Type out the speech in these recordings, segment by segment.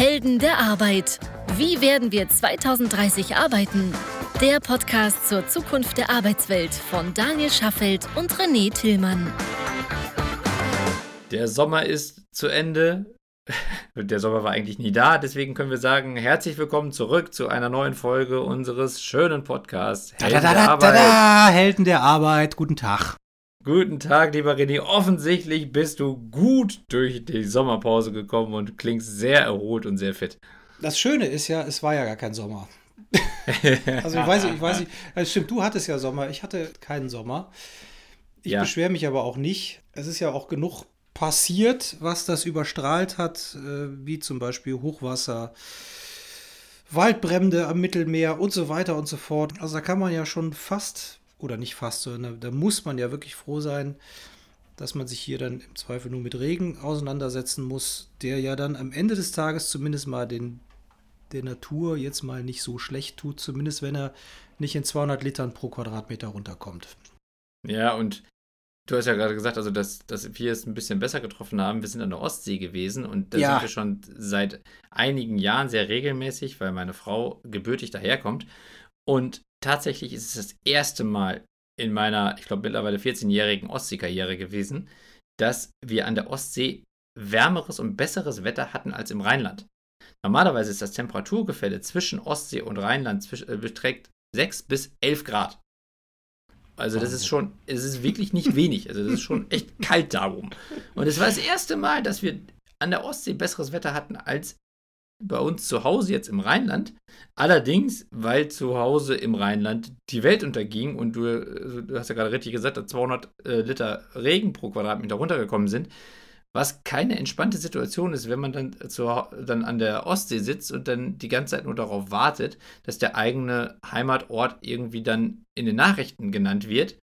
Helden der Arbeit. Wie werden wir 2030 arbeiten? Der Podcast zur Zukunft der Arbeitswelt von Daniel Schaffelt und René Tillmann. Der Sommer ist zu Ende. Der Sommer war eigentlich nie da, deswegen können wir sagen, herzlich willkommen zurück zu einer neuen Folge unseres schönen Podcasts. Helden da, da, da, der Arbeit. Da, Helden der Arbeit, guten Tag. Guten Tag, lieber René. Offensichtlich bist du gut durch die Sommerpause gekommen und klingst sehr erholt und sehr fit. Das Schöne ist ja, es war ja gar kein Sommer. also ich weiß, ich weiß nicht, also stimmt, du hattest ja Sommer, ich hatte keinen Sommer. Ich ja. beschwere mich aber auch nicht. Es ist ja auch genug passiert, was das überstrahlt hat, äh, wie zum Beispiel Hochwasser, Waldbrände am Mittelmeer und so weiter und so fort. Also da kann man ja schon fast oder nicht fast, sondern da muss man ja wirklich froh sein, dass man sich hier dann im Zweifel nur mit Regen auseinandersetzen muss, der ja dann am Ende des Tages zumindest mal den, der Natur jetzt mal nicht so schlecht tut, zumindest wenn er nicht in 200 Litern pro Quadratmeter runterkommt. Ja, und du hast ja gerade gesagt, also dass, dass wir es ein bisschen besser getroffen haben. Wir sind an der Ostsee gewesen und da ja. sind wir schon seit einigen Jahren sehr regelmäßig, weil meine Frau gebürtig daherkommt. Und tatsächlich ist es das erste Mal in meiner, ich glaube, mittlerweile 14-jährigen Ostseekarriere gewesen, dass wir an der Ostsee wärmeres und besseres Wetter hatten als im Rheinland. Normalerweise ist das Temperaturgefälle zwischen Ostsee und Rheinland äh, beträgt 6 bis 11 Grad. Also das ist schon, es ist wirklich nicht wenig. Also das ist schon echt kalt darum. Und es war das erste Mal, dass wir an der Ostsee besseres Wetter hatten als bei uns zu Hause jetzt im Rheinland. Allerdings, weil zu Hause im Rheinland die Welt unterging und du, also du hast ja gerade richtig gesagt, dass 200 äh, Liter Regen pro Quadratmeter runtergekommen sind, was keine entspannte Situation ist, wenn man dann, zu, dann an der Ostsee sitzt und dann die ganze Zeit nur darauf wartet, dass der eigene Heimatort irgendwie dann in den Nachrichten genannt wird.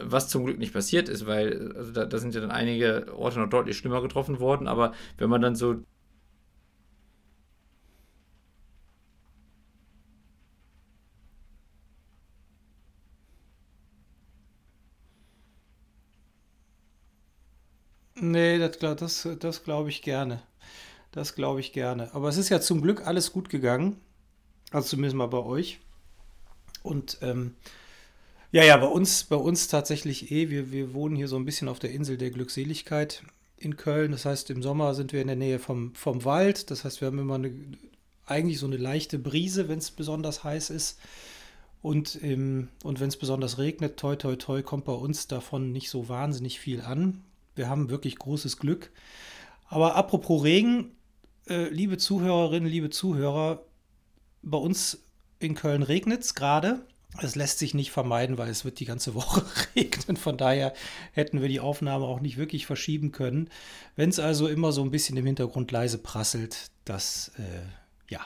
Was zum Glück nicht passiert ist, weil also da, da sind ja dann einige Orte noch deutlich schlimmer getroffen worden. Aber wenn man dann so Nee, das, das, das glaube ich gerne. Das glaube ich gerne. Aber es ist ja zum Glück alles gut gegangen. Also zumindest mal bei euch. Und ähm, ja, ja, bei uns, bei uns tatsächlich eh. Wir, wir wohnen hier so ein bisschen auf der Insel der Glückseligkeit in Köln. Das heißt, im Sommer sind wir in der Nähe vom, vom Wald. Das heißt, wir haben immer eine, eigentlich so eine leichte Brise, wenn es besonders heiß ist. Und, und wenn es besonders regnet, toi, toi, toi, kommt bei uns davon nicht so wahnsinnig viel an. Wir haben wirklich großes Glück. Aber apropos Regen, äh, liebe Zuhörerinnen, liebe Zuhörer, bei uns in Köln regnet es gerade. Es lässt sich nicht vermeiden, weil es wird die ganze Woche regnen. Von daher hätten wir die Aufnahme auch nicht wirklich verschieben können. Wenn es also immer so ein bisschen im Hintergrund leise prasselt, das äh, ja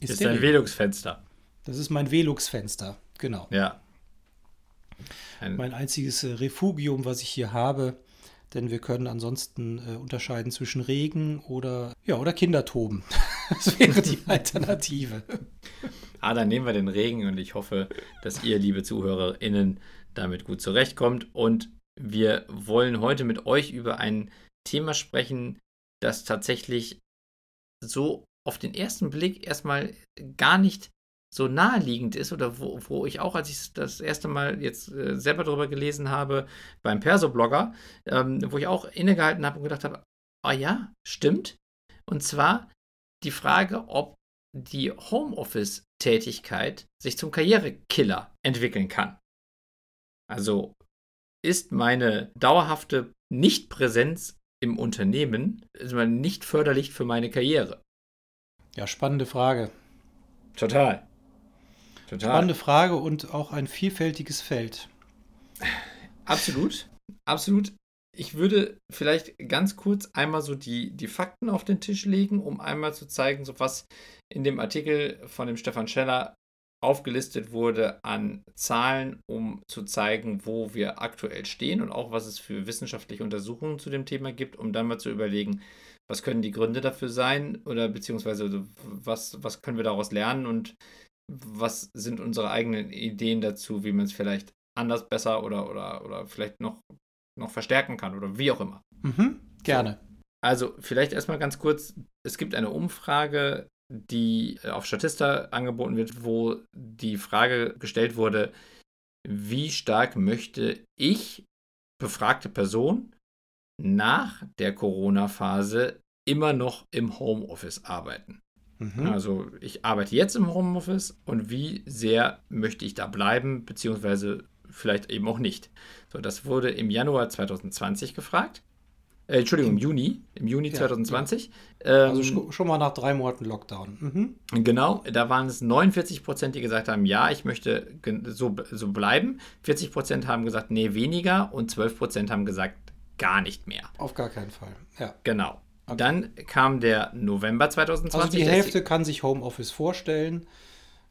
ist, ist dein Velux-Fenster. Das ist mein Velux-Fenster, genau. Ja. Ein mein einziges äh, Refugium, was ich hier habe denn wir können ansonsten äh, unterscheiden zwischen Regen oder, ja, oder Kindertoben. das wäre die Alternative. ah, dann nehmen wir den Regen und ich hoffe, dass ihr, liebe ZuhörerInnen, damit gut zurechtkommt. Und wir wollen heute mit euch über ein Thema sprechen, das tatsächlich so auf den ersten Blick erstmal gar nicht so naheliegend ist oder wo, wo ich auch, als ich das erste Mal jetzt äh, selber darüber gelesen habe, beim Perso-Blogger, ähm, wo ich auch innegehalten habe und gedacht habe, ah ja, stimmt. Und zwar die Frage, ob die Homeoffice-Tätigkeit sich zum Karrierekiller entwickeln kann. Also ist meine dauerhafte Nichtpräsenz im Unternehmen also nicht förderlich für meine Karriere? Ja, spannende Frage. Total. Total. Spannende Frage und auch ein vielfältiges Feld. Absolut. Absolut. Ich würde vielleicht ganz kurz einmal so die, die Fakten auf den Tisch legen, um einmal zu zeigen, so was in dem Artikel von dem Stefan Scheller aufgelistet wurde an Zahlen, um zu zeigen, wo wir aktuell stehen und auch was es für wissenschaftliche Untersuchungen zu dem Thema gibt, um dann mal zu überlegen, was können die Gründe dafür sein oder beziehungsweise was, was können wir daraus lernen und was sind unsere eigenen Ideen dazu, wie man es vielleicht anders, besser oder, oder, oder vielleicht noch, noch verstärken kann oder wie auch immer. Mhm, gerne. Also vielleicht erstmal ganz kurz, es gibt eine Umfrage, die auf Statista angeboten wird, wo die Frage gestellt wurde, wie stark möchte ich, befragte Person, nach der Corona-Phase immer noch im Homeoffice arbeiten. Mhm. Also ich arbeite jetzt im Homeoffice und wie sehr möchte ich da bleiben, beziehungsweise vielleicht eben auch nicht. So, das wurde im Januar 2020 gefragt. Äh, Entschuldigung, im Juni, im Juni ja, 2020. Ja. Ähm, also schon mal nach drei Monaten Lockdown. Mhm. Genau, da waren es 49 Prozent, die gesagt haben, ja, ich möchte so, so bleiben. 40 Prozent haben gesagt, nee, weniger und 12 Prozent haben gesagt, gar nicht mehr. Auf gar keinen Fall, ja. Genau. Okay. Dann kam der November 2020. Also die Hälfte kann sich Homeoffice vorstellen.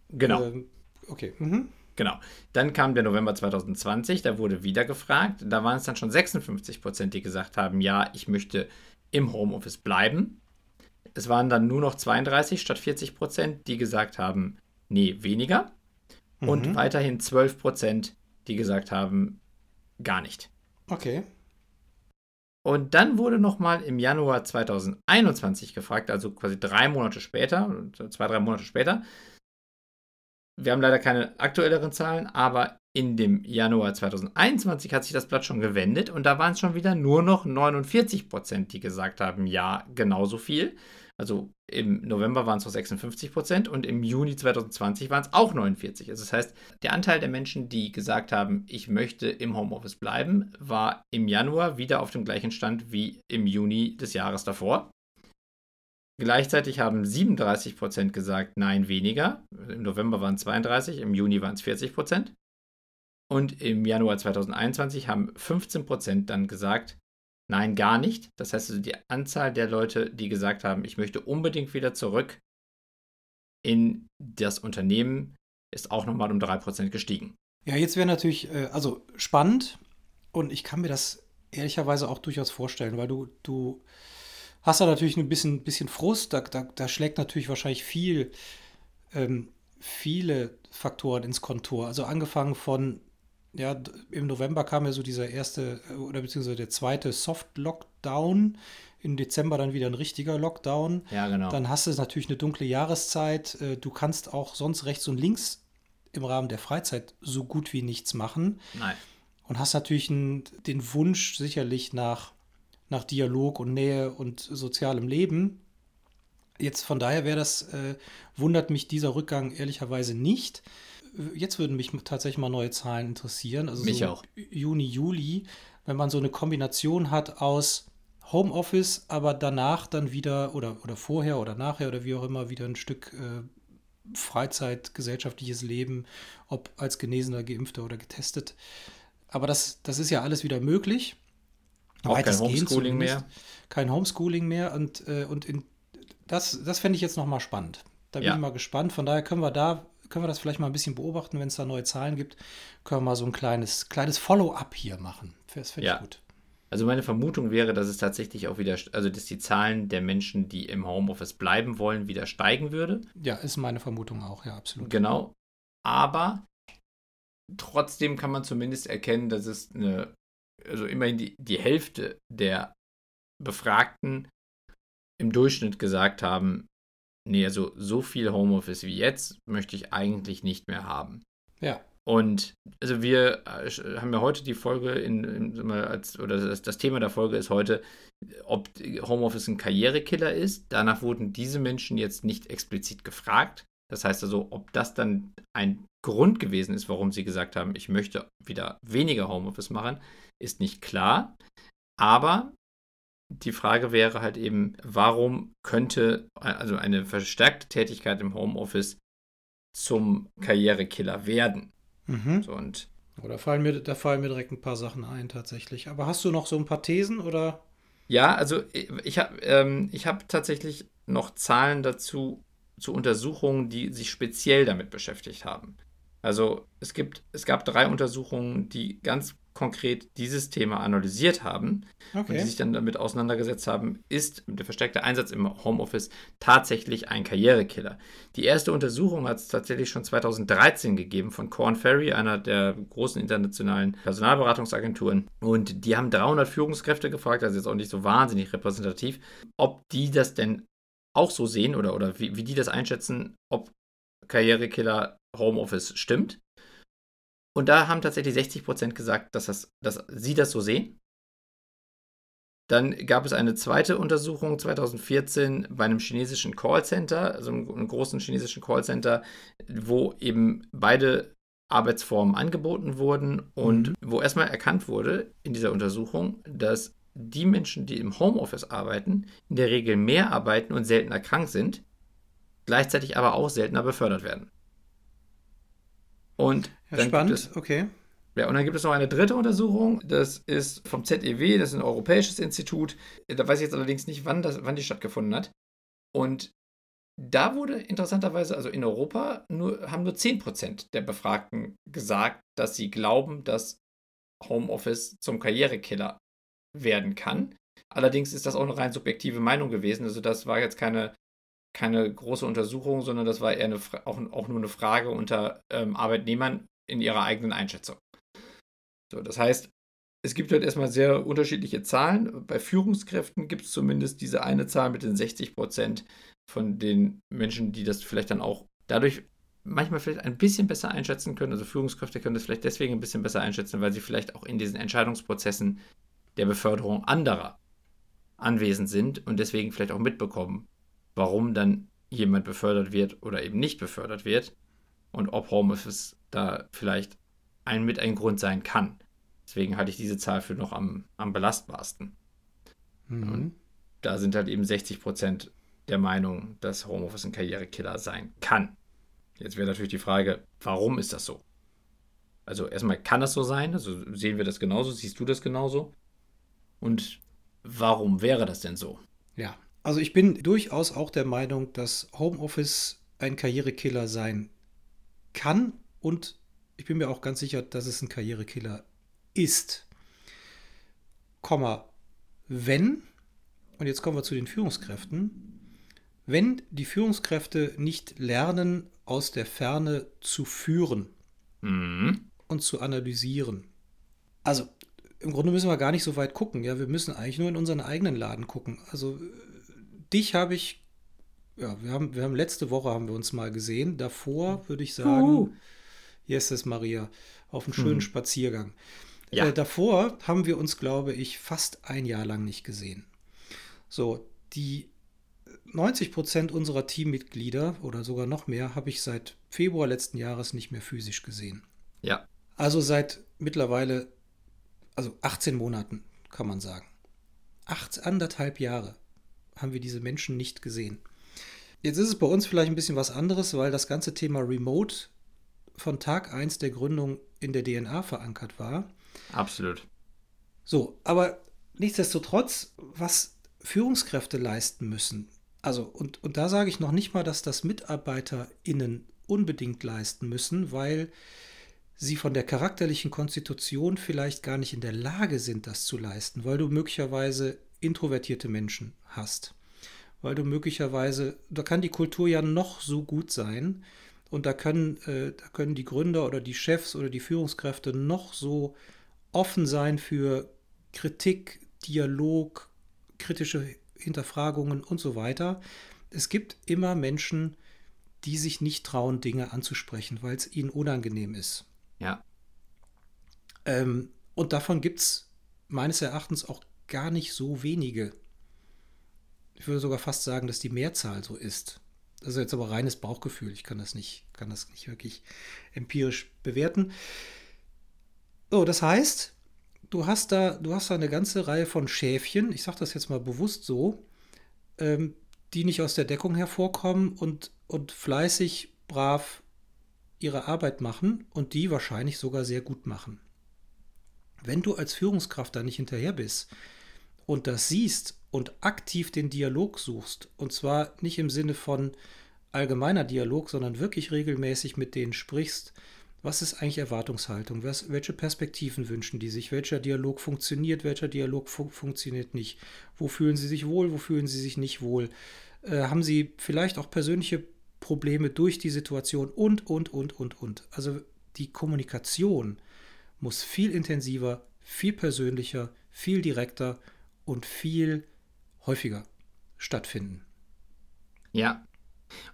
Genau. Ähm, okay. Mhm. Genau. Dann kam der November 2020, da wurde wieder gefragt. Da waren es dann schon 56 Prozent, die gesagt haben, ja, ich möchte im Homeoffice bleiben. Es waren dann nur noch 32 statt 40 Prozent, die gesagt haben, nee, weniger. Mhm. Und weiterhin 12 Prozent, die gesagt haben, gar nicht. Okay. Und dann wurde nochmal im Januar 2021 gefragt, also quasi drei Monate später, zwei, drei Monate später, wir haben leider keine aktuelleren Zahlen, aber in dem Januar 2021 hat sich das Blatt schon gewendet und da waren es schon wieder nur noch 49 Prozent, die gesagt haben, ja, genauso viel. Also im November waren es noch 56 Prozent und im Juni 2020 waren es auch 49. Also das heißt, der Anteil der Menschen, die gesagt haben, ich möchte im Homeoffice bleiben, war im Januar wieder auf dem gleichen Stand wie im Juni des Jahres davor. Gleichzeitig haben 37 Prozent gesagt, nein, weniger. Im November waren es 32, im Juni waren es 40 Prozent. Und im Januar 2021 haben 15 Prozent dann gesagt, nein, gar nicht. Das heißt also, die Anzahl der Leute, die gesagt haben, ich möchte unbedingt wieder zurück in das Unternehmen, ist auch nochmal um 3 Prozent gestiegen. Ja, jetzt wäre natürlich, äh, also spannend und ich kann mir das ehrlicherweise auch durchaus vorstellen, weil du, du hast da natürlich ein bisschen, bisschen Frust, da, da, da schlägt natürlich wahrscheinlich viel, ähm, viele Faktoren ins Kontor. Also angefangen von, ja, im November kam ja so dieser erste äh, oder beziehungsweise der zweite Soft-Lockdown. Im Dezember dann wieder ein richtiger Lockdown. Ja, genau. Dann hast du natürlich eine dunkle Jahreszeit. Äh, du kannst auch sonst rechts und links im Rahmen der Freizeit so gut wie nichts machen. Nein. Und hast natürlich einen, den Wunsch sicherlich nach nach Dialog und Nähe und sozialem Leben. Jetzt von daher wäre das, äh, wundert mich dieser Rückgang ehrlicherweise nicht. Jetzt würden mich tatsächlich mal neue Zahlen interessieren. Also mich so auch. Juni, Juli, wenn man so eine Kombination hat aus Homeoffice, aber danach dann wieder oder, oder vorher oder nachher oder wie auch immer wieder ein Stück äh, Freizeit, gesellschaftliches Leben, ob als Genesener, Geimpfter oder getestet. Aber das, das ist ja alles wieder möglich. Auch kein Homeschooling mehr. Kein Homeschooling mehr und, äh, und in, das, das fände ich jetzt nochmal spannend. Da bin ja. ich mal gespannt. Von daher können wir da, können wir das vielleicht mal ein bisschen beobachten, wenn es da neue Zahlen gibt, können wir mal so ein kleines, kleines Follow-up hier machen. Das finde ja. ich gut. Also meine Vermutung wäre, dass es tatsächlich auch wieder, also dass die Zahlen der Menschen, die im Homeoffice bleiben wollen, wieder steigen würde. Ja, ist meine Vermutung auch, ja, absolut. Genau. Aber trotzdem kann man zumindest erkennen, dass es eine also immerhin die, die Hälfte der Befragten im Durchschnitt gesagt haben, nee, also so viel Homeoffice wie jetzt möchte ich eigentlich nicht mehr haben. Ja. Und also wir äh, haben ja heute die Folge in, in als, oder das, das, Thema der Folge ist heute, ob Homeoffice ein Karrierekiller ist. Danach wurden diese Menschen jetzt nicht explizit gefragt. Das heißt also, ob das dann ein Grund gewesen ist, warum sie gesagt haben, ich möchte wieder weniger Homeoffice machen, ist nicht klar. Aber die Frage wäre halt eben, warum könnte also eine verstärkte Tätigkeit im Homeoffice zum Karrierekiller werden? Mhm. So, und oder fallen mir, da fallen mir direkt ein paar Sachen ein tatsächlich. Aber hast du noch so ein paar Thesen oder? Ja, also ich habe ähm, hab tatsächlich noch Zahlen dazu zu Untersuchungen, die sich speziell damit beschäftigt haben. Also es gibt, es gab drei Untersuchungen, die ganz konkret dieses Thema analysiert haben okay. und die sich dann damit auseinandergesetzt haben, ist der verstärkte Einsatz im Homeoffice tatsächlich ein Karrierekiller. Die erste Untersuchung hat es tatsächlich schon 2013 gegeben von Corn Ferry, einer der großen internationalen Personalberatungsagenturen. Und die haben 300 Führungskräfte gefragt, also jetzt auch nicht so wahnsinnig repräsentativ, ob die das denn auch so sehen oder, oder wie, wie die das einschätzen, ob Karrierekiller Homeoffice stimmt. Und da haben tatsächlich 60 Prozent gesagt, dass, das, dass sie das so sehen. Dann gab es eine zweite Untersuchung 2014 bei einem chinesischen Callcenter, also einem großen chinesischen Callcenter, wo eben beide Arbeitsformen angeboten wurden und mhm. wo erstmal erkannt wurde in dieser Untersuchung, dass die Menschen, die im Homeoffice arbeiten, in der Regel mehr arbeiten und seltener krank sind, gleichzeitig aber auch seltener befördert werden. Und ja, spannend, es, okay. Ja, und dann gibt es noch eine dritte Untersuchung, das ist vom ZEW, das ist ein europäisches Institut. Da weiß ich jetzt allerdings nicht, wann, das, wann die stattgefunden hat. Und da wurde interessanterweise, also in Europa, nur, haben nur 10% der Befragten gesagt, dass sie glauben, dass Homeoffice zum Karrierekiller werden kann. Allerdings ist das auch eine rein subjektive Meinung gewesen. Also das war jetzt keine keine große Untersuchung, sondern das war eher eine, auch, auch nur eine Frage unter ähm, Arbeitnehmern in ihrer eigenen Einschätzung. So, das heißt, es gibt halt erstmal sehr unterschiedliche Zahlen. Bei Führungskräften gibt es zumindest diese eine Zahl mit den 60 Prozent von den Menschen, die das vielleicht dann auch dadurch manchmal vielleicht ein bisschen besser einschätzen können. Also Führungskräfte können das vielleicht deswegen ein bisschen besser einschätzen, weil sie vielleicht auch in diesen Entscheidungsprozessen der Beförderung anderer anwesend sind und deswegen vielleicht auch mitbekommen, warum dann jemand befördert wird oder eben nicht befördert wird und ob Homeoffice da vielleicht ein mit ein Grund sein kann. Deswegen halte ich diese Zahl für noch am, am belastbarsten. Mhm. Und da sind halt eben 60 Prozent der Meinung, dass Homeoffice ein Karrierekiller sein kann. Jetzt wäre natürlich die Frage, warum ist das so? Also erstmal kann das so sein, also sehen wir das genauso, siehst du das genauso? Und warum wäre das denn so? Ja, also ich bin durchaus auch der Meinung, dass Homeoffice ein Karrierekiller sein kann und ich bin mir auch ganz sicher, dass es ein Karrierekiller ist. Komma, wenn, und jetzt kommen wir zu den Führungskräften, wenn die Führungskräfte nicht lernen, aus der Ferne zu führen mhm. und zu analysieren. Also im Grunde müssen wir gar nicht so weit gucken. Ja, wir müssen eigentlich nur in unseren eigenen Laden gucken. Also dich habe ich, ja, wir haben, wir haben letzte Woche haben wir uns mal gesehen. Davor würde ich sagen, uh. yes, Maria, auf einen schönen hm. Spaziergang. Ja. Äh, davor haben wir uns, glaube ich, fast ein Jahr lang nicht gesehen. So, die 90 Prozent unserer Teammitglieder oder sogar noch mehr habe ich seit Februar letzten Jahres nicht mehr physisch gesehen. Ja. Also seit mittlerweile, also 18 Monaten, kann man sagen. Acht, anderthalb Jahre haben wir diese Menschen nicht gesehen. Jetzt ist es bei uns vielleicht ein bisschen was anderes, weil das ganze Thema Remote von Tag 1 der Gründung in der DNA verankert war. Absolut. So, aber nichtsdestotrotz, was Führungskräfte leisten müssen, also, und, und da sage ich noch nicht mal, dass das MitarbeiterInnen unbedingt leisten müssen, weil sie von der charakterlichen Konstitution vielleicht gar nicht in der Lage sind, das zu leisten, weil du möglicherweise introvertierte Menschen hast. Weil du möglicherweise, da kann die Kultur ja noch so gut sein und da können, äh, da können die Gründer oder die Chefs oder die Führungskräfte noch so offen sein für Kritik, Dialog, kritische Hinterfragungen und so weiter. Es gibt immer Menschen, die sich nicht trauen, Dinge anzusprechen, weil es ihnen unangenehm ist. Ja. Ähm, und davon gibt es meines Erachtens auch gar nicht so wenige. Ich würde sogar fast sagen, dass die Mehrzahl so ist. Das ist jetzt aber reines Bauchgefühl. Ich kann das nicht, kann das nicht wirklich empirisch bewerten. So, das heißt, du hast da, du hast da eine ganze Reihe von Schäfchen, ich sage das jetzt mal bewusst so, ähm, die nicht aus der Deckung hervorkommen und, und fleißig, brav ihre Arbeit machen und die wahrscheinlich sogar sehr gut machen. Wenn du als Führungskraft da nicht hinterher bist, und das siehst und aktiv den Dialog suchst, und zwar nicht im Sinne von allgemeiner Dialog, sondern wirklich regelmäßig mit denen sprichst Was ist eigentlich Erwartungshaltung? Was, welche Perspektiven wünschen die sich? Welcher Dialog funktioniert? Welcher Dialog fu funktioniert nicht? Wo fühlen sie sich wohl? Wo fühlen sie sich nicht wohl? Äh, haben sie vielleicht auch persönliche Probleme durch die Situation? Und, und, und, und, und. Also die Kommunikation muss viel intensiver, viel persönlicher, viel direkter und viel häufiger stattfinden. Ja.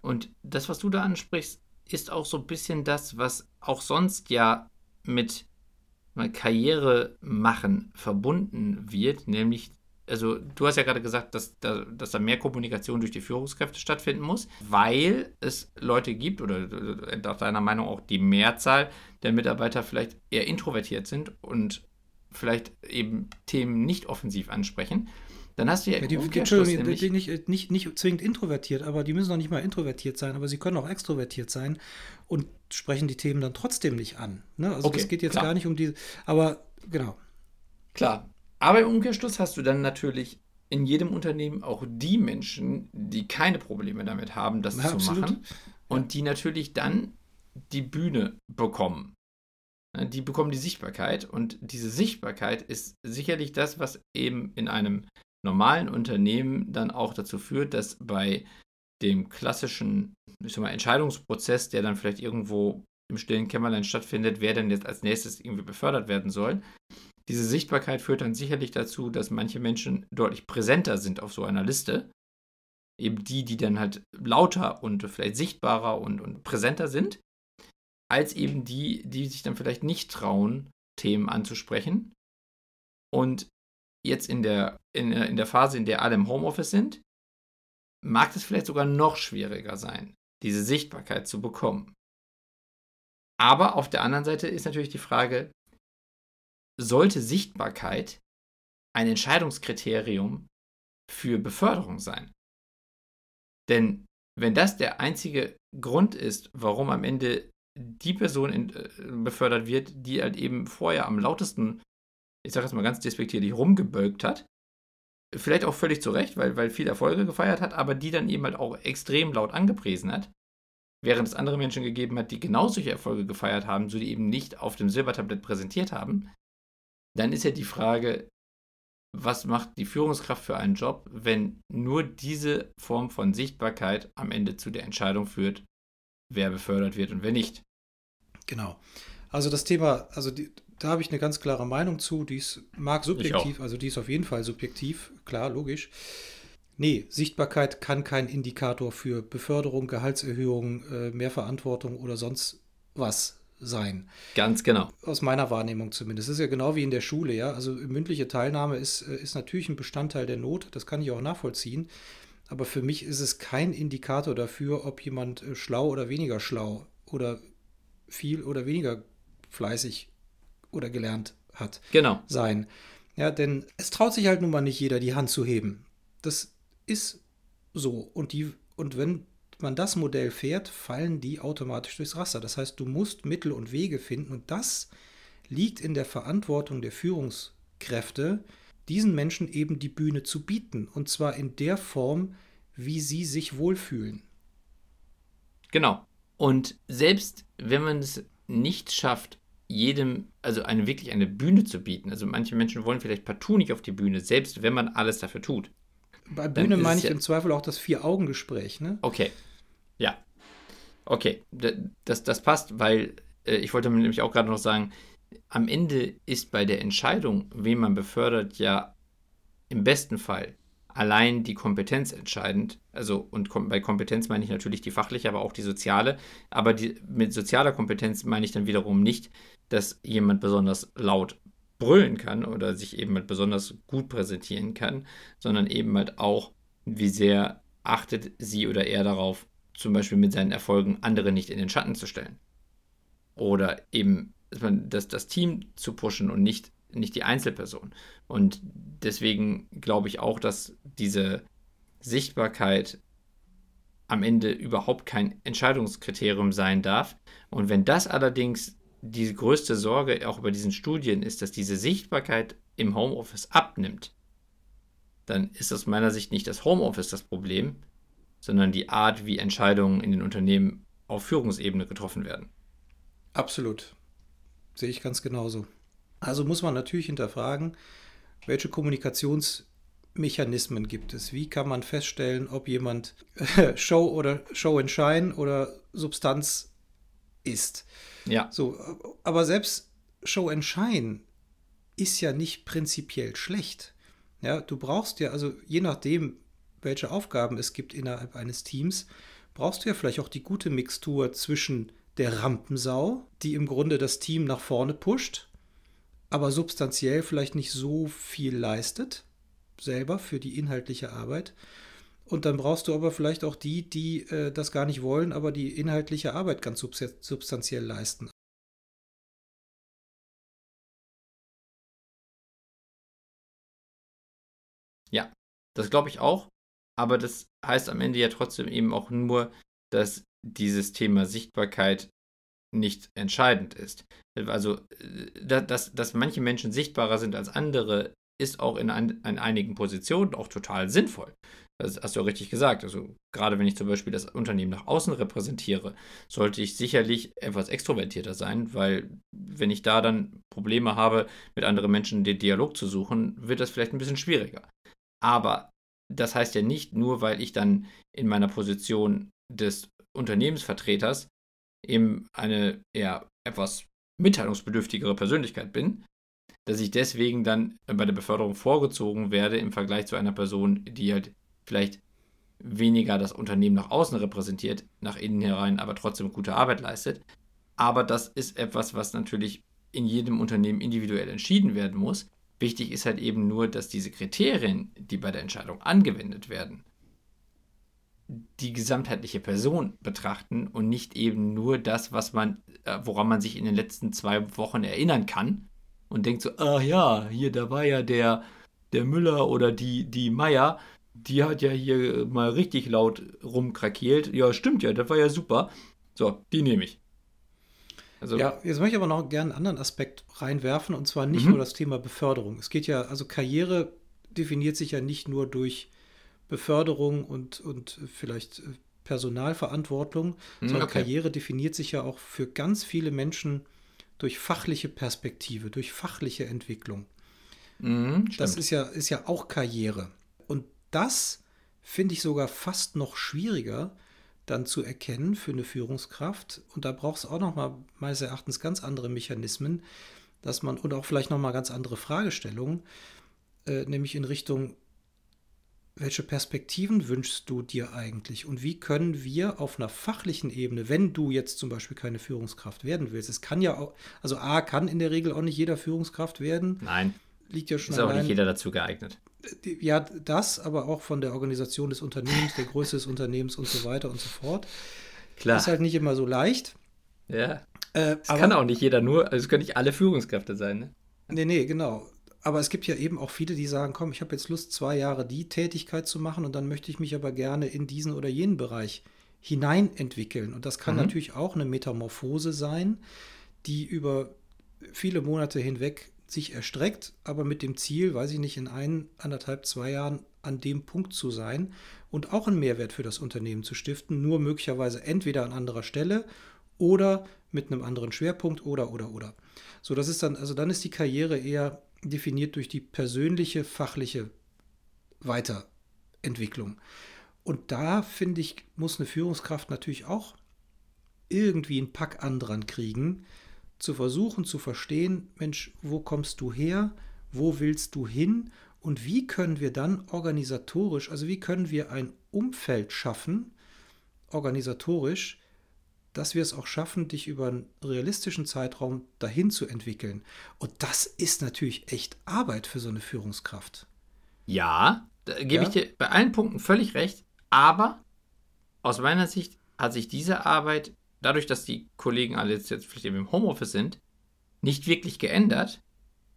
Und das, was du da ansprichst, ist auch so ein bisschen das, was auch sonst ja mit Karriere machen verbunden wird, nämlich, also du hast ja gerade gesagt, dass da, dass da mehr Kommunikation durch die Führungskräfte stattfinden muss, weil es Leute gibt oder nach deiner Meinung auch die Mehrzahl der Mitarbeiter vielleicht eher introvertiert sind und vielleicht eben Themen nicht offensiv ansprechen. Dann hast du ja, ja die, Entschuldigung, die, nicht, nicht, nicht zwingend introvertiert, aber die müssen noch nicht mal introvertiert sein, aber sie können auch extrovertiert sein und sprechen die Themen dann trotzdem nicht an. Ne? Also es geht jetzt klar. gar nicht um die, aber genau. Klar. Aber im Umkehrschluss hast du dann natürlich in jedem Unternehmen auch die Menschen, die keine Probleme damit haben, das ja, zu absolut. machen und die natürlich dann die Bühne bekommen. Ne, die bekommen die Sichtbarkeit und diese Sichtbarkeit ist sicherlich das, was eben in einem normalen Unternehmen dann auch dazu führt, dass bei dem klassischen ich sag mal, Entscheidungsprozess, der dann vielleicht irgendwo im stillen Kämmerlein stattfindet, wer denn jetzt als nächstes irgendwie befördert werden soll. Diese Sichtbarkeit führt dann sicherlich dazu, dass manche Menschen deutlich präsenter sind auf so einer Liste. Eben die, die dann halt lauter und vielleicht sichtbarer und, und präsenter sind, als eben die, die sich dann vielleicht nicht trauen, Themen anzusprechen. Und jetzt in der, in, in der Phase, in der alle im Homeoffice sind, mag es vielleicht sogar noch schwieriger sein, diese Sichtbarkeit zu bekommen. Aber auf der anderen Seite ist natürlich die Frage, sollte Sichtbarkeit ein Entscheidungskriterium für Beförderung sein? Denn wenn das der einzige Grund ist, warum am Ende die Person in, äh, befördert wird, die halt eben vorher am lautesten ich sage jetzt mal ganz despektierlich, rumgebölkt hat. Vielleicht auch völlig zu Recht, weil, weil viel Erfolge gefeiert hat, aber die dann eben halt auch extrem laut angepriesen hat. Während es andere Menschen gegeben hat, die genau solche Erfolge gefeiert haben, so die eben nicht auf dem Silbertablett präsentiert haben. Dann ist ja die Frage, was macht die Führungskraft für einen Job, wenn nur diese Form von Sichtbarkeit am Ende zu der Entscheidung führt, wer befördert wird und wer nicht. Genau. Also das Thema, also die, da habe ich eine ganz klare Meinung zu. Die ist, mag subjektiv, also die ist auf jeden Fall subjektiv, klar, logisch. Nee, Sichtbarkeit kann kein Indikator für Beförderung, Gehaltserhöhung, äh, mehr Verantwortung oder sonst was sein. Ganz genau. Aus meiner Wahrnehmung zumindest. Das ist ja genau wie in der Schule, ja. Also mündliche Teilnahme ist, äh, ist natürlich ein Bestandteil der Not, das kann ich auch nachvollziehen. Aber für mich ist es kein Indikator dafür, ob jemand äh, schlau oder weniger schlau oder viel oder weniger fleißig oder gelernt hat genau. sein. Ja, denn es traut sich halt nun mal nicht jeder, die Hand zu heben. Das ist so. Und, die, und wenn man das Modell fährt, fallen die automatisch durchs Raster. Das heißt, du musst Mittel und Wege finden und das liegt in der Verantwortung der Führungskräfte, diesen Menschen eben die Bühne zu bieten. Und zwar in der Form, wie sie sich wohlfühlen. Genau. Und selbst wenn man es nicht schafft, jedem, also eine wirklich eine Bühne zu bieten. Also manche Menschen wollen vielleicht partout nicht auf die Bühne, selbst wenn man alles dafür tut. Bei Bühne meine ich ja im Zweifel auch das Vier-Augen-Gespräch, ne? Okay. Ja. Okay. Das, das passt, weil äh, ich wollte nämlich auch gerade noch sagen, am Ende ist bei der Entscheidung, wen man befördert, ja im besten Fall allein die Kompetenz entscheidend. Also, und bei Kompetenz meine ich natürlich die fachliche, aber auch die soziale. Aber die, mit sozialer Kompetenz meine ich dann wiederum nicht, dass jemand besonders laut brüllen kann oder sich eben halt besonders gut präsentieren kann, sondern eben halt auch, wie sehr achtet sie oder er darauf, zum Beispiel mit seinen Erfolgen andere nicht in den Schatten zu stellen. Oder eben das, das Team zu pushen und nicht nicht die Einzelperson. Und deswegen glaube ich auch, dass diese Sichtbarkeit am Ende überhaupt kein Entscheidungskriterium sein darf. Und wenn das allerdings die größte Sorge auch bei diesen Studien ist, dass diese Sichtbarkeit im Homeoffice abnimmt, dann ist aus meiner Sicht nicht das Homeoffice das Problem, sondern die Art, wie Entscheidungen in den Unternehmen auf Führungsebene getroffen werden. Absolut. Sehe ich ganz genauso. Also muss man natürlich hinterfragen, welche Kommunikationsmechanismen gibt es? Wie kann man feststellen, ob jemand Show oder Show and Shine oder Substanz ist? Ja. So, aber selbst Show and Shine ist ja nicht prinzipiell schlecht. Ja, du brauchst ja, also je nachdem, welche Aufgaben es gibt innerhalb eines Teams, brauchst du ja vielleicht auch die gute Mixtur zwischen der Rampensau, die im Grunde das Team nach vorne pusht, aber substanziell vielleicht nicht so viel leistet, selber für die inhaltliche Arbeit. Und dann brauchst du aber vielleicht auch die, die äh, das gar nicht wollen, aber die inhaltliche Arbeit ganz substanziell leisten. Ja, das glaube ich auch. Aber das heißt am Ende ja trotzdem eben auch nur, dass dieses Thema Sichtbarkeit nicht entscheidend ist. Also, äh, dass, dass manche Menschen sichtbarer sind als andere, ist auch in, ein, in einigen Positionen auch total sinnvoll. Das hast du auch richtig gesagt. Also, gerade wenn ich zum Beispiel das Unternehmen nach außen repräsentiere, sollte ich sicherlich etwas extrovertierter sein, weil, wenn ich da dann Probleme habe, mit anderen Menschen den Dialog zu suchen, wird das vielleicht ein bisschen schwieriger. Aber das heißt ja nicht nur, weil ich dann in meiner Position des Unternehmensvertreters eben eine eher etwas mitteilungsbedürftigere Persönlichkeit bin, dass ich deswegen dann bei der Beförderung vorgezogen werde im Vergleich zu einer Person, die halt vielleicht weniger das Unternehmen nach außen repräsentiert, nach innen herein, aber trotzdem gute Arbeit leistet. Aber das ist etwas, was natürlich in jedem Unternehmen individuell entschieden werden muss. Wichtig ist halt eben nur, dass diese Kriterien, die bei der Entscheidung angewendet werden, die gesamtheitliche Person betrachten und nicht eben nur das, was man, äh, woran man sich in den letzten zwei Wochen erinnern kann und denkt so, ah ja, hier, da war ja der, der Müller oder die, die Meier, die hat ja hier mal richtig laut rumkrakeelt. Ja, stimmt ja, das war ja super. So, die nehme ich. Also, ja, jetzt möchte ich aber noch gerne einen anderen Aspekt reinwerfen, und zwar nicht mhm. nur das Thema Beförderung. Es geht ja, also Karriere definiert sich ja nicht nur durch Beförderung und, und vielleicht äh, Personalverantwortung, mhm, sondern okay. Karriere definiert sich ja auch für ganz viele Menschen durch fachliche Perspektive, durch fachliche Entwicklung. Mhm, das ist ja, ist ja auch Karriere. Und das finde ich sogar fast noch schwieriger, dann zu erkennen für eine Führungskraft. Und da braucht es auch nochmal meines Erachtens ganz andere Mechanismen, dass man und auch vielleicht nochmal ganz andere Fragestellungen, äh, nämlich in Richtung, welche Perspektiven wünschst du dir eigentlich und wie können wir auf einer fachlichen Ebene, wenn du jetzt zum Beispiel keine Führungskraft werden willst, es kann ja auch, also A kann in der Regel auch nicht jeder Führungskraft werden. Nein. Liegt ja schon Ist auch nicht jeder dazu geeignet ja, das, aber auch von der Organisation des Unternehmens, der Größe des Unternehmens und so weiter und so fort. Klar. Ist halt nicht immer so leicht. Ja. Äh, es kann auch nicht jeder nur, also es können nicht alle Führungskräfte sein, ne? Nee, nee, genau. Aber es gibt ja eben auch viele, die sagen, komm, ich habe jetzt Lust, zwei Jahre die Tätigkeit zu machen und dann möchte ich mich aber gerne in diesen oder jenen Bereich hineinentwickeln. Und das kann mhm. natürlich auch eine Metamorphose sein, die über viele Monate hinweg sich erstreckt, aber mit dem Ziel, weiß ich nicht, in ein, anderthalb, zwei Jahren an dem Punkt zu sein und auch einen Mehrwert für das Unternehmen zu stiften, nur möglicherweise entweder an anderer Stelle oder mit einem anderen Schwerpunkt oder oder oder. So, das ist dann, also dann ist die Karriere eher definiert durch die persönliche, fachliche Weiterentwicklung. Und da finde ich, muss eine Führungskraft natürlich auch irgendwie einen Pack an dran kriegen, zu versuchen zu verstehen, Mensch, wo kommst du her, wo willst du hin und wie können wir dann organisatorisch, also wie können wir ein Umfeld schaffen, organisatorisch, dass wir es auch schaffen, dich über einen realistischen Zeitraum dahin zu entwickeln. Und das ist natürlich echt Arbeit für so eine Führungskraft. Ja, da gebe ja? ich dir bei allen Punkten völlig recht, aber aus meiner Sicht hat sich diese Arbeit dadurch, dass die Kollegen alle jetzt, jetzt vielleicht eben im Homeoffice sind, nicht wirklich geändert.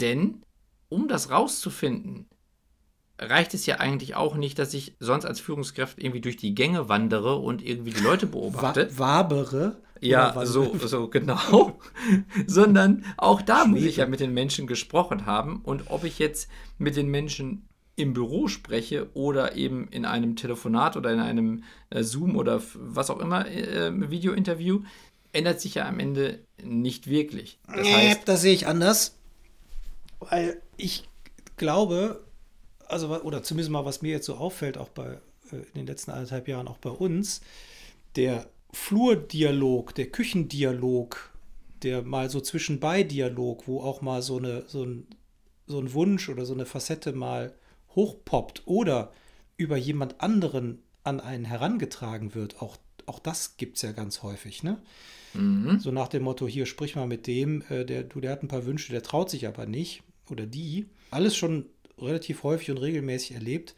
Denn um das rauszufinden, reicht es ja eigentlich auch nicht, dass ich sonst als Führungskraft irgendwie durch die Gänge wandere und irgendwie die Leute beobachte. wabere. Ja, so, so genau. Sondern auch da Schwede. muss ich ja mit den Menschen gesprochen haben. Und ob ich jetzt mit den Menschen im Büro spreche oder eben in einem Telefonat oder in einem äh, Zoom oder was auch immer äh, Videointerview, ändert sich ja am Ende nicht wirklich. Das, heißt, das sehe ich anders, weil ich glaube, also oder zumindest mal, was mir jetzt so auffällt, auch bei äh, in den letzten anderthalb Jahren, auch bei uns, der Flurdialog, der Küchendialog, der mal so zwischenbei Dialog, wo auch mal so, eine, so, ein, so ein Wunsch oder so eine Facette mal hochpoppt oder über jemand anderen an einen herangetragen wird, auch, auch das gibt es ja ganz häufig, ne? Mhm. So nach dem Motto, hier sprich mal mit dem, äh, der, du, der hat ein paar Wünsche, der traut sich aber nicht. Oder die. Alles schon relativ häufig und regelmäßig erlebt.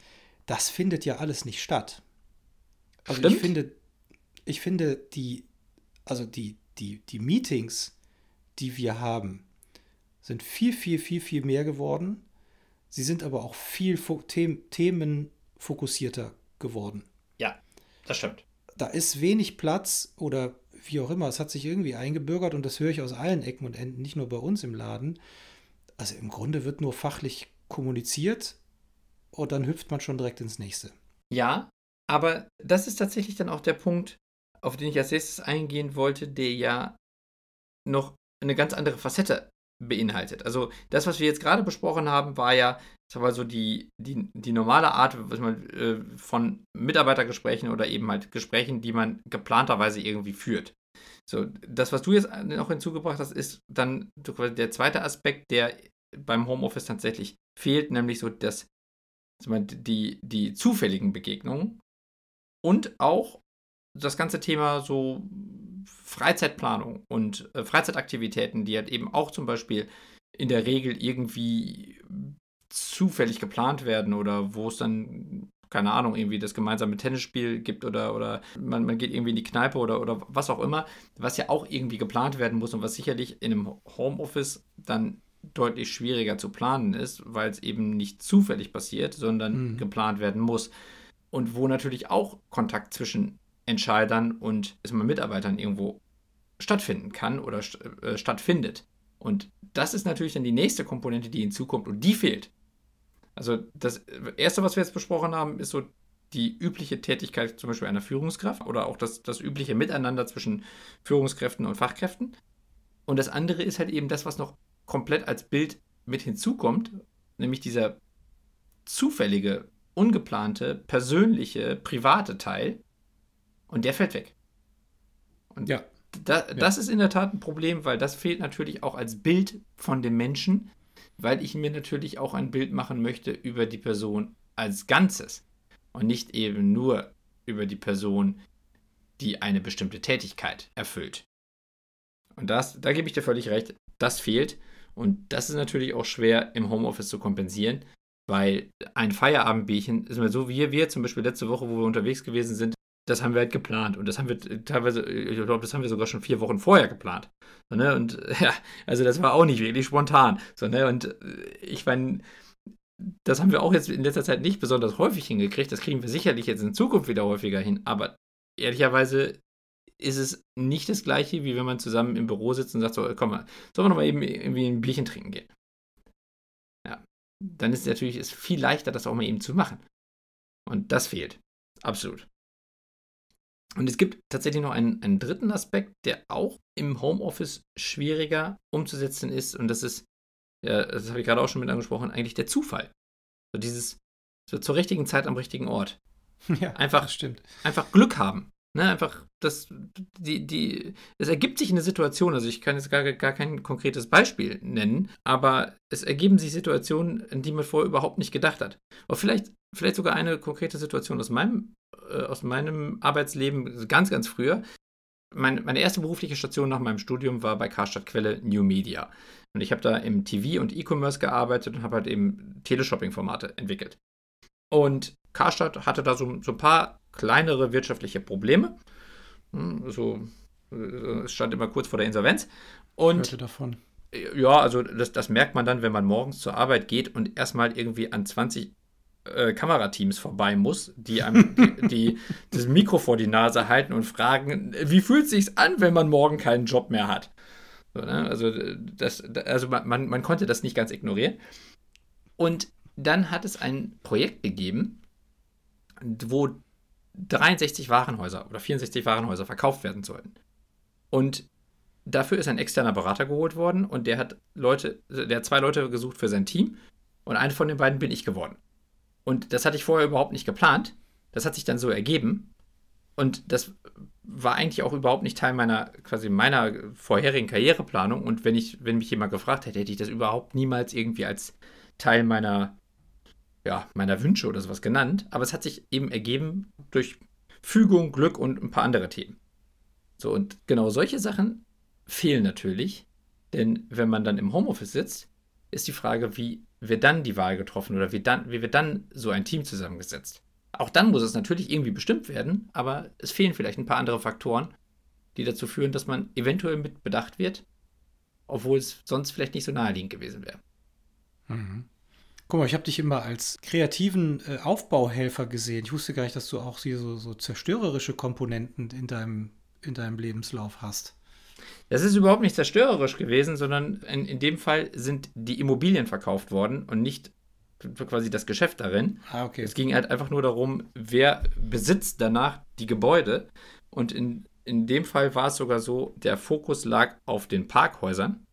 Das findet ja alles nicht statt. Also Stimmt. ich finde, ich finde die, also die, die, die Meetings, die wir haben, sind viel, viel, viel, viel mehr geworden. Sie sind aber auch viel themenfokussierter geworden. Ja, das stimmt. Da ist wenig Platz oder wie auch immer, es hat sich irgendwie eingebürgert und das höre ich aus allen Ecken und Enden, nicht nur bei uns im Laden. Also im Grunde wird nur fachlich kommuniziert und dann hüpft man schon direkt ins nächste. Ja, aber das ist tatsächlich dann auch der Punkt, auf den ich als nächstes eingehen wollte, der ja noch eine ganz andere Facette beinhaltet. Also das, was wir jetzt gerade besprochen haben, war ja, sag mal so die, die, die normale Art äh, von Mitarbeitergesprächen oder eben halt Gesprächen, die man geplanterweise irgendwie führt. So, das, was du jetzt noch hinzugebracht hast, ist dann der zweite Aspekt, der beim Homeoffice tatsächlich fehlt, nämlich so das, die, die zufälligen Begegnungen und auch das ganze Thema so Freizeitplanung und äh, Freizeitaktivitäten, die halt eben auch zum Beispiel in der Regel irgendwie zufällig geplant werden oder wo es dann, keine Ahnung, irgendwie das gemeinsame Tennisspiel gibt oder, oder man, man geht irgendwie in die Kneipe oder, oder was auch immer, was ja auch irgendwie geplant werden muss und was sicherlich in einem Homeoffice dann deutlich schwieriger zu planen ist, weil es eben nicht zufällig passiert, sondern mhm. geplant werden muss. Und wo natürlich auch Kontakt zwischen Entscheidern und Mitarbeitern irgendwo stattfinden kann oder äh, stattfindet. Und das ist natürlich dann die nächste Komponente, die hinzukommt und die fehlt. Also das Erste, was wir jetzt besprochen haben, ist so die übliche Tätigkeit zum Beispiel einer Führungskraft oder auch das, das übliche Miteinander zwischen Führungskräften und Fachkräften. Und das andere ist halt eben das, was noch komplett als Bild mit hinzukommt, nämlich dieser zufällige, ungeplante, persönliche, private Teil, und der fällt weg. Und ja. Da, das ja. ist in der Tat ein Problem, weil das fehlt natürlich auch als Bild von dem Menschen, weil ich mir natürlich auch ein Bild machen möchte über die Person als Ganzes und nicht eben nur über die Person, die eine bestimmte Tätigkeit erfüllt. Und das, da gebe ich dir völlig recht, das fehlt. Und das ist natürlich auch schwer im Homeoffice zu kompensieren, weil ein Feierabendbierchen ist mir so, wie wir zum Beispiel letzte Woche, wo wir unterwegs gewesen sind, das haben wir halt geplant. Und das haben wir teilweise, ich glaube, das haben wir sogar schon vier Wochen vorher geplant. So, ne? Und ja, also das war auch nicht wirklich spontan. So, ne? Und äh, ich meine, das haben wir auch jetzt in letzter Zeit nicht besonders häufig hingekriegt. Das kriegen wir sicherlich jetzt in Zukunft wieder häufiger hin. Aber ehrlicherweise ist es nicht das gleiche, wie wenn man zusammen im Büro sitzt und sagt, so, komm mal, sollen wir noch mal eben irgendwie ein Bierchen trinken gehen? Ja, dann ist es natürlich ist viel leichter, das auch mal eben zu machen. Und das fehlt. Absolut. Und es gibt tatsächlich noch einen, einen dritten Aspekt, der auch im Homeoffice schwieriger umzusetzen ist. Und das ist, ja, das habe ich gerade auch schon mit angesprochen, eigentlich der Zufall. So dieses so zur richtigen Zeit am richtigen Ort. Ja, einfach, das stimmt. Einfach Glück haben. Ne, einfach, das, die, die, es ergibt sich eine Situation, also ich kann jetzt gar, gar kein konkretes Beispiel nennen, aber es ergeben sich Situationen, in die man vorher überhaupt nicht gedacht hat. Oder vielleicht, vielleicht sogar eine konkrete Situation aus meinem, äh, aus meinem Arbeitsleben ganz, ganz früher. Mein, meine erste berufliche Station nach meinem Studium war bei Karstadt Quelle New Media. Und ich habe da im TV und E-Commerce gearbeitet und habe halt eben Teleshopping-Formate entwickelt. Und Karstadt hatte da so, so ein paar kleinere wirtschaftliche Probleme. Hm, so, äh, es stand immer kurz vor der Insolvenz. Und ich hörte davon. Ja, also das, das merkt man dann, wenn man morgens zur Arbeit geht und erstmal irgendwie an 20 äh, Kamerateams vorbei muss, die, einem, die, die, das Mikro vor die Nase halten und fragen, wie fühlt es sich an, wenn man morgen keinen Job mehr hat? So, ne? Also, das, also man, man konnte das nicht ganz ignorieren. Und dann hat es ein Projekt gegeben, wo 63 Warenhäuser oder 64 Warenhäuser verkauft werden sollten. Und dafür ist ein externer Berater geholt worden und der hat Leute, der hat zwei Leute gesucht für sein Team und einer von den beiden bin ich geworden. Und das hatte ich vorher überhaupt nicht geplant. Das hat sich dann so ergeben. Und das war eigentlich auch überhaupt nicht Teil meiner, quasi meiner vorherigen Karriereplanung. Und wenn ich, wenn mich jemand gefragt hätte, hätte ich das überhaupt niemals irgendwie als Teil meiner, ja, meiner Wünsche oder sowas genannt. Aber es hat sich eben ergeben durch Fügung, Glück und ein paar andere Themen. So, und genau solche Sachen fehlen natürlich. Denn wenn man dann im Homeoffice sitzt, ist die Frage, wie wird dann die Wahl getroffen oder wie, dann, wie wird dann so ein Team zusammengesetzt. Auch dann muss es natürlich irgendwie bestimmt werden, aber es fehlen vielleicht ein paar andere Faktoren, die dazu führen, dass man eventuell mit bedacht wird, obwohl es sonst vielleicht nicht so naheliegend gewesen wäre. Mhm. Guck mal, ich habe dich immer als kreativen äh, Aufbauhelfer gesehen. Ich wusste gar nicht, dass du auch so, so zerstörerische Komponenten in deinem, in deinem Lebenslauf hast. Das ist überhaupt nicht zerstörerisch gewesen, sondern in, in dem Fall sind die Immobilien verkauft worden und nicht quasi das Geschäft darin. Ah, okay. Es ging halt einfach nur darum, wer besitzt danach die Gebäude. Und in, in dem Fall war es sogar so, der Fokus lag auf den Parkhäusern,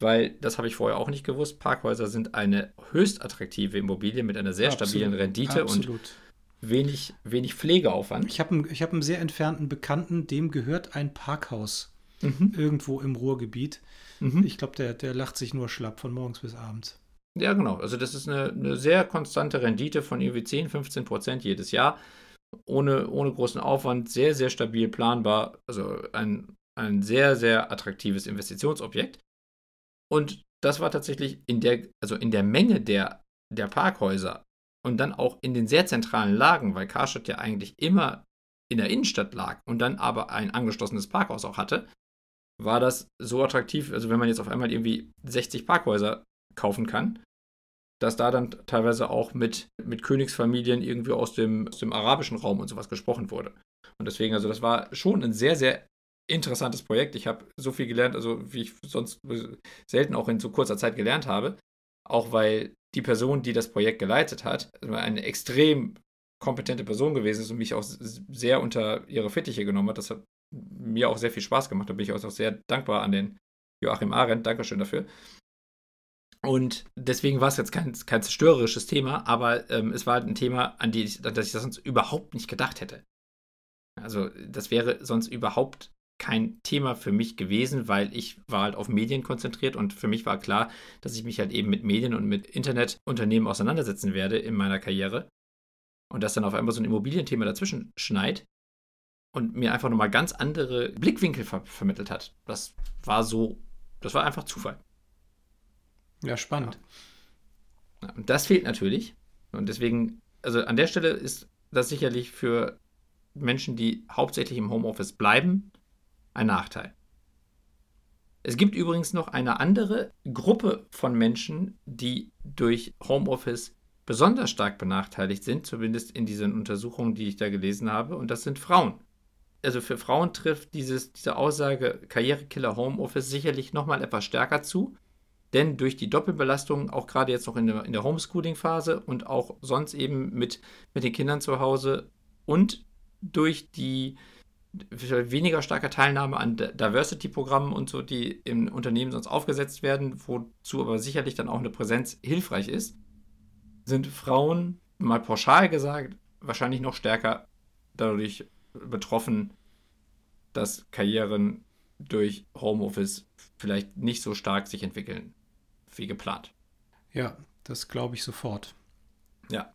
weil das habe ich vorher auch nicht gewusst. Parkhäuser sind eine höchst attraktive Immobilie mit einer sehr Absolut. stabilen Rendite Absolut. und wenig, wenig Pflegeaufwand. Ich habe einen, hab einen sehr entfernten Bekannten, dem gehört ein Parkhaus mhm. irgendwo im Ruhrgebiet. Mhm. Ich glaube, der, der lacht sich nur schlapp von morgens bis abends. Ja, genau. Also das ist eine, eine sehr konstante Rendite von irgendwie 10, 15 Prozent jedes Jahr. Ohne, ohne großen Aufwand, sehr, sehr stabil planbar. Also ein, ein sehr, sehr attraktives Investitionsobjekt. Und das war tatsächlich in der, also in der Menge der, der Parkhäuser und dann auch in den sehr zentralen Lagen, weil Karstadt ja eigentlich immer in der Innenstadt lag und dann aber ein angeschlossenes Parkhaus auch hatte, war das so attraktiv, also wenn man jetzt auf einmal irgendwie 60 Parkhäuser kaufen kann, dass da dann teilweise auch mit, mit Königsfamilien irgendwie aus dem, aus dem arabischen Raum und sowas gesprochen wurde. Und deswegen, also das war schon ein sehr, sehr interessantes Projekt. Ich habe so viel gelernt, also wie ich sonst selten auch in so kurzer Zeit gelernt habe. Auch weil die Person, die das Projekt geleitet hat, eine extrem kompetente Person gewesen ist und mich auch sehr unter ihre Fittiche genommen hat. Das hat mir auch sehr viel Spaß gemacht. Da bin ich auch sehr dankbar an den Joachim Arendt. Dankeschön dafür. Und deswegen war es jetzt kein, kein zerstörerisches Thema, aber ähm, es war halt ein Thema, an, die ich, das ich sonst überhaupt nicht gedacht hätte. Also das wäre sonst überhaupt kein Thema für mich gewesen, weil ich war halt auf Medien konzentriert und für mich war klar, dass ich mich halt eben mit Medien und mit Internetunternehmen auseinandersetzen werde in meiner Karriere. Und dass dann auf einmal so ein Immobilienthema dazwischen schneit, und mir einfach nochmal ganz andere Blickwinkel ver vermittelt hat. Das war so, das war einfach Zufall. Ja, spannend. Ja. Und das fehlt natürlich. Und deswegen, also an der Stelle ist das sicherlich für Menschen, die hauptsächlich im Homeoffice bleiben, ein Nachteil. Es gibt übrigens noch eine andere Gruppe von Menschen, die durch Homeoffice besonders stark benachteiligt sind, zumindest in diesen Untersuchungen, die ich da gelesen habe, und das sind Frauen also für Frauen trifft dieses, diese Aussage Karrierekiller Homeoffice sicherlich nochmal etwas stärker zu. Denn durch die Doppelbelastung, auch gerade jetzt noch in der, in der Homeschooling-Phase und auch sonst eben mit, mit den Kindern zu Hause und durch die weniger starke Teilnahme an Diversity-Programmen und so, die im Unternehmen sonst aufgesetzt werden, wozu aber sicherlich dann auch eine Präsenz hilfreich ist, sind Frauen, mal pauschal gesagt, wahrscheinlich noch stärker dadurch betroffen, dass Karrieren durch Homeoffice vielleicht nicht so stark sich entwickeln wie geplant. Ja, das glaube ich sofort. Ja.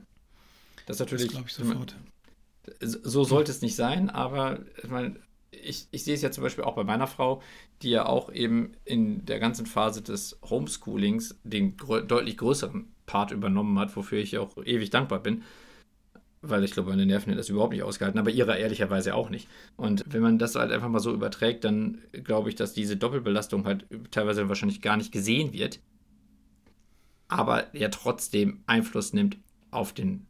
Das ist natürlich. Das glaube ich sofort. So sollte es nicht sein, aber ich, meine, ich, ich sehe es ja zum Beispiel auch bei meiner Frau, die ja auch eben in der ganzen Phase des Homeschoolings den grö deutlich größeren Part übernommen hat, wofür ich auch ewig dankbar bin weil ich glaube, meine Nerven hätten das überhaupt nicht ausgehalten, aber ihre ehrlicherweise auch nicht. Und wenn man das halt einfach mal so überträgt, dann glaube ich, dass diese Doppelbelastung halt teilweise wahrscheinlich gar nicht gesehen wird, aber ja trotzdem Einfluss nimmt auf, den,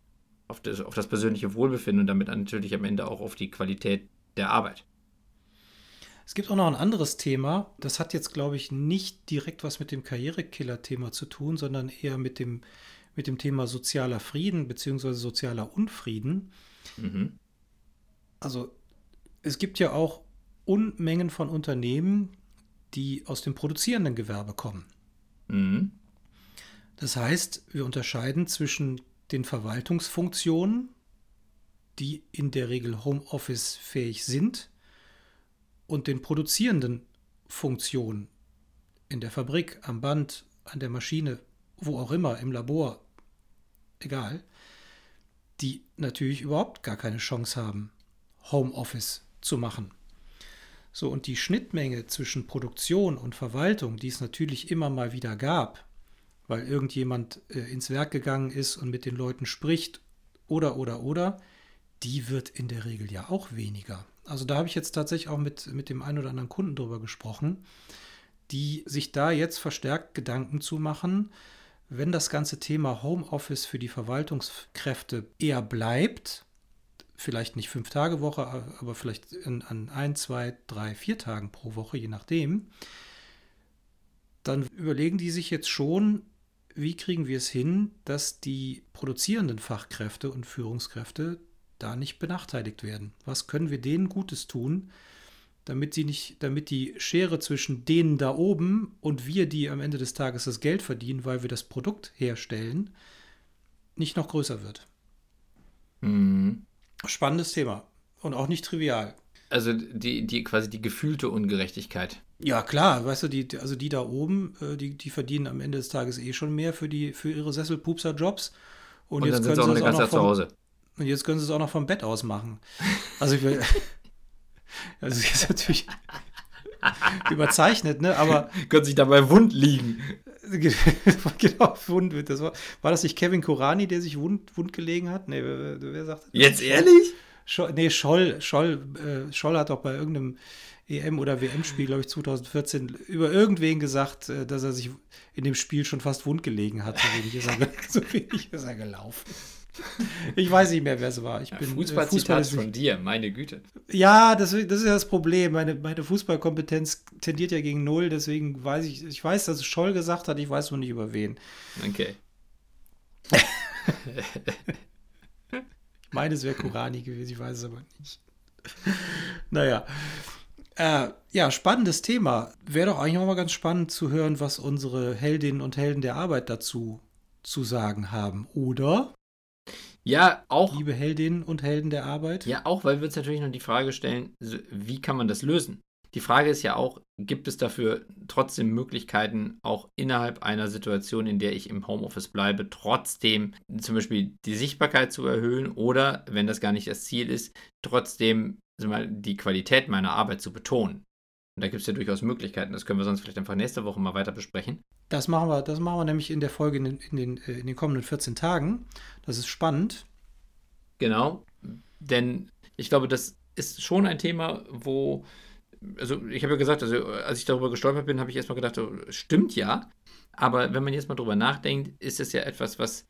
auf, das, auf das persönliche Wohlbefinden und damit natürlich am Ende auch auf die Qualität der Arbeit. Es gibt auch noch ein anderes Thema, das hat jetzt, glaube ich, nicht direkt was mit dem Karrierekiller-Thema zu tun, sondern eher mit dem mit dem Thema sozialer Frieden bzw. sozialer Unfrieden. Mhm. Also es gibt ja auch Unmengen von Unternehmen, die aus dem produzierenden Gewerbe kommen. Mhm. Das heißt, wir unterscheiden zwischen den Verwaltungsfunktionen, die in der Regel Homeoffice fähig sind, und den produzierenden Funktionen in der Fabrik, am Band, an der Maschine, wo auch immer, im Labor, egal, die natürlich überhaupt gar keine Chance haben, Homeoffice zu machen. So, und die Schnittmenge zwischen Produktion und Verwaltung, die es natürlich immer mal wieder gab, weil irgendjemand äh, ins Werk gegangen ist und mit den Leuten spricht, oder, oder, oder, die wird in der Regel ja auch weniger. Also da habe ich jetzt tatsächlich auch mit, mit dem einen oder anderen Kunden drüber gesprochen, die sich da jetzt verstärkt Gedanken zu machen, wenn das ganze Thema Homeoffice für die Verwaltungskräfte eher bleibt, vielleicht nicht fünf Tage Woche, aber vielleicht in, an ein, zwei, drei, vier Tagen pro Woche, je nachdem, dann überlegen die sich jetzt schon, wie kriegen wir es hin, dass die produzierenden Fachkräfte und Führungskräfte da nicht benachteiligt werden? Was können wir denen Gutes tun, damit sie nicht, damit die Schere zwischen denen da oben und wir, die am Ende des Tages das Geld verdienen, weil wir das Produkt herstellen, nicht noch größer wird? Mhm. Spannendes Thema und auch nicht trivial. Also die, die quasi die gefühlte Ungerechtigkeit. Ja, klar, weißt du, die, also die da oben, äh, die, die verdienen am Ende des Tages eh schon mehr für, die, für ihre Sesselpupser-Jobs. Und, und, jetzt können sie auch, auch noch vom. Und jetzt können sie es auch noch vom Bett aus machen. Also ich will. also das ist natürlich überzeichnet, ne? Aber. können sich dabei wund liegen. genau, wund. Das war, war das nicht Kevin Kurani, der sich wund, wund gelegen hat? Nee, wer, wer sagt das? Jetzt ehrlich? Scholl, nee, Scholl, Scholl, äh, Scholl hat auch bei irgendeinem EM- oder WM-Spiel, glaube ich, 2014, über irgendwen gesagt, äh, dass er sich in dem Spiel schon fast wund gelegen hat. So wenig ist er, so wenig ist er gelaufen. Ich weiß nicht mehr, wer es war. Ich ja, bin äh, Fußball, Fußball von dir, meine Güte. Ja, das, das ist ja das Problem. Meine, meine Fußballkompetenz tendiert ja gegen null, deswegen weiß ich, ich weiß, dass es Scholl gesagt hat, ich weiß nur nicht über wen. Okay. ich meine, es wäre Kurani gewesen, ich weiß es aber nicht. naja. Äh, ja, spannendes Thema. Wäre doch eigentlich auch mal ganz spannend zu hören, was unsere Heldinnen und Helden der Arbeit dazu zu sagen haben, oder? Ja, auch. Liebe Heldinnen und Helden der Arbeit. Ja, auch, weil wir uns natürlich noch die Frage stellen, wie kann man das lösen? Die Frage ist ja auch, gibt es dafür trotzdem Möglichkeiten, auch innerhalb einer Situation, in der ich im Homeoffice bleibe, trotzdem zum Beispiel die Sichtbarkeit zu erhöhen oder, wenn das gar nicht das Ziel ist, trotzdem mal, die Qualität meiner Arbeit zu betonen? Und da gibt es ja durchaus Möglichkeiten. Das können wir sonst vielleicht einfach nächste Woche mal weiter besprechen. Das machen wir, das machen wir nämlich in der Folge in den, in den, äh, in den kommenden 14 Tagen. Das ist spannend. Genau. Denn ich glaube, das ist schon ein Thema, wo, also ich habe ja gesagt, also als ich darüber gestolpert bin, habe ich erstmal gedacht, oh, stimmt ja. Aber wenn man jetzt mal drüber nachdenkt, ist es ja etwas, was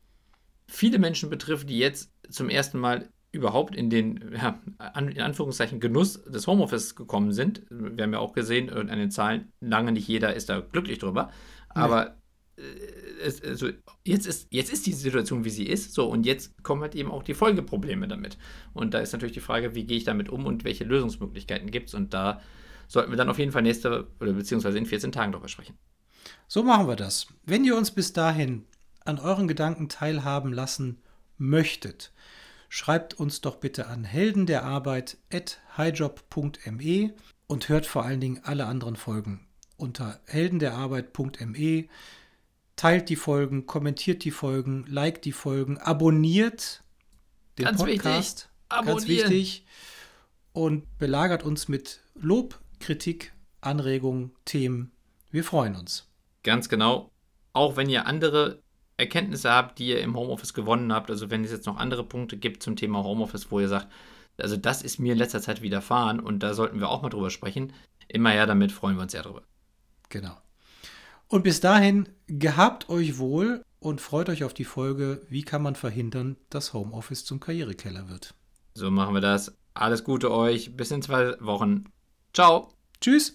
viele Menschen betrifft, die jetzt zum ersten Mal überhaupt in den, ja, in Anführungszeichen, Genuss des Homeoffice gekommen sind. Wir haben ja auch gesehen, an den Zahlen, lange nicht jeder ist da glücklich drüber. Aber nee. Äh, es, also jetzt, ist, jetzt ist die Situation, wie sie ist. So, und jetzt kommen halt eben auch die Folgeprobleme damit. Und da ist natürlich die Frage, wie gehe ich damit um und welche Lösungsmöglichkeiten gibt es. Und da sollten wir dann auf jeden Fall nächste oder beziehungsweise in 14 Tagen drüber sprechen. So machen wir das. Wenn ihr uns bis dahin an euren Gedanken teilhaben lassen möchtet, schreibt uns doch bitte an heldenderarbeit.highjob.me und hört vor allen Dingen alle anderen Folgen unter heldenderarbeit.me. Teilt die Folgen, kommentiert die Folgen, liked die Folgen, abonniert den Ganz Podcast. Wichtig. Ganz wichtig. Und belagert uns mit Lob, Kritik, Anregungen, Themen. Wir freuen uns. Ganz genau. Auch wenn ihr andere Erkenntnisse habt, die ihr im Homeoffice gewonnen habt, also wenn es jetzt noch andere Punkte gibt zum Thema Homeoffice, wo ihr sagt, also das ist mir in letzter Zeit widerfahren und da sollten wir auch mal drüber sprechen, immer her damit, freuen wir uns sehr drüber. Genau. Und bis dahin, gehabt euch wohl und freut euch auf die Folge, wie kann man verhindern, dass Homeoffice zum Karrierekeller wird. So machen wir das. Alles Gute euch. Bis in zwei Wochen. Ciao. Tschüss.